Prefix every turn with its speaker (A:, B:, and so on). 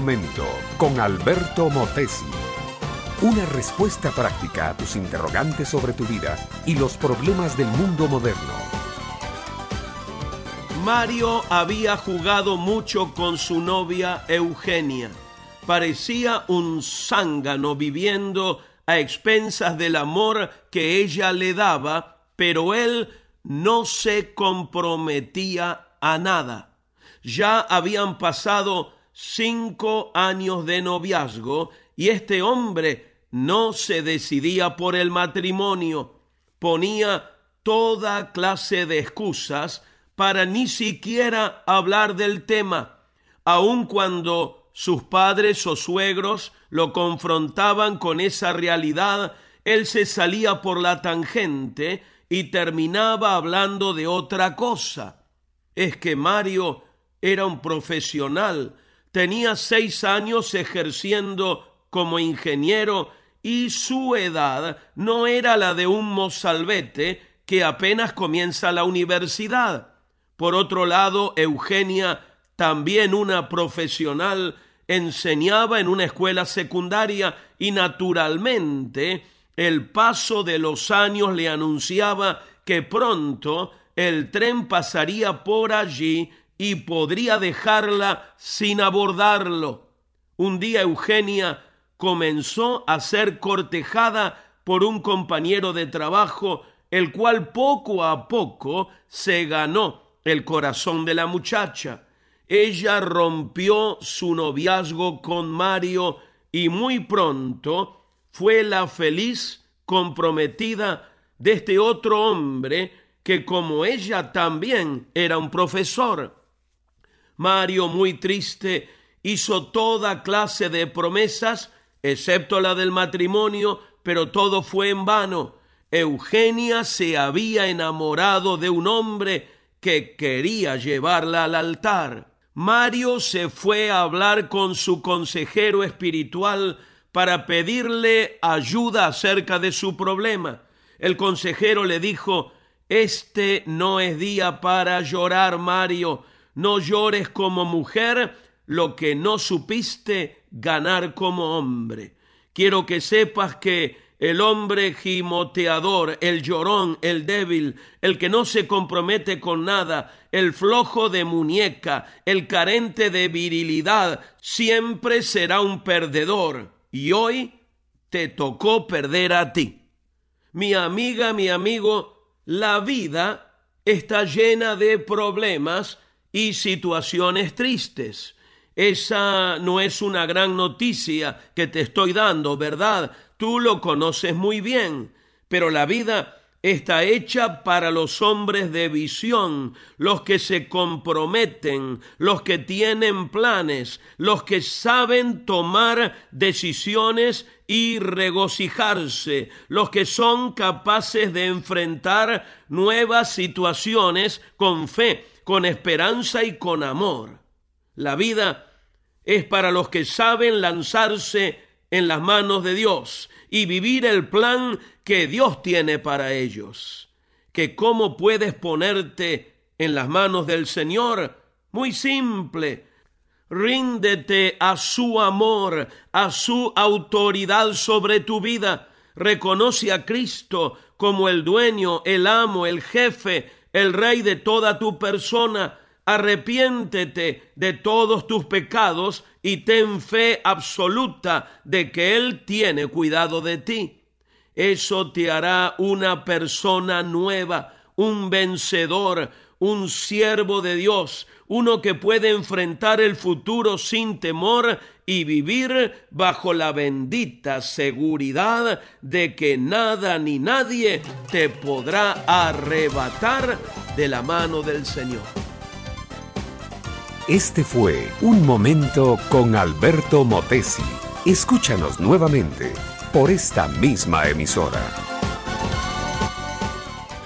A: momento con Alberto Motesi. Una respuesta práctica a tus interrogantes sobre tu vida y los problemas del mundo moderno.
B: Mario había jugado mucho con su novia Eugenia. Parecía un zángano viviendo a expensas del amor que ella le daba, pero él no se comprometía a nada. Ya habían pasado cinco años de noviazgo y este hombre no se decidía por el matrimonio. Ponía toda clase de excusas para ni siquiera hablar del tema, aun cuando sus padres o suegros lo confrontaban con esa realidad, él se salía por la tangente y terminaba hablando de otra cosa. Es que Mario era un profesional, tenía seis años ejerciendo como ingeniero y su edad no era la de un mozalbete que apenas comienza la universidad. Por otro lado, Eugenia, también una profesional, enseñaba en una escuela secundaria y naturalmente el paso de los años le anunciaba que pronto el tren pasaría por allí y podría dejarla sin abordarlo. Un día Eugenia comenzó a ser cortejada por un compañero de trabajo, el cual poco a poco se ganó el corazón de la muchacha. Ella rompió su noviazgo con Mario y muy pronto fue la feliz comprometida de este otro hombre que como ella también era un profesor. Mario, muy triste, hizo toda clase de promesas, excepto la del matrimonio, pero todo fue en vano. Eugenia se había enamorado de un hombre que quería llevarla al altar. Mario se fue a hablar con su consejero espiritual para pedirle ayuda acerca de su problema. El consejero le dijo, Este no es día para llorar, Mario no llores como mujer lo que no supiste ganar como hombre. Quiero que sepas que el hombre gimoteador, el llorón, el débil, el que no se compromete con nada, el flojo de muñeca, el carente de virilidad, siempre será un perdedor. Y hoy te tocó perder a ti. Mi amiga, mi amigo, la vida está llena de problemas y situaciones tristes. Esa no es una gran noticia que te estoy dando, ¿verdad? Tú lo conoces muy bien, pero la vida está hecha para los hombres de visión, los que se comprometen, los que tienen planes, los que saben tomar decisiones y regocijarse, los que son capaces de enfrentar nuevas situaciones con fe, con esperanza y con amor. La vida es para los que saben lanzarse en las manos de Dios y vivir el plan que Dios tiene para ellos. Que cómo puedes ponerte en las manos del Señor? Muy simple. Ríndete a su amor, a su autoridad sobre tu vida. Reconoce a Cristo como el dueño, el amo, el jefe, el rey de toda tu persona. Arrepiéntete de todos tus pecados y ten fe absoluta de que Él tiene cuidado de ti. Eso te hará una persona nueva, un vencedor, un siervo de Dios, uno que puede enfrentar el futuro sin temor y vivir bajo la bendita seguridad de que nada ni nadie te podrá arrebatar de la mano del Señor.
A: Este fue Un Momento con Alberto Motesi. Escúchanos nuevamente por esta misma emisora.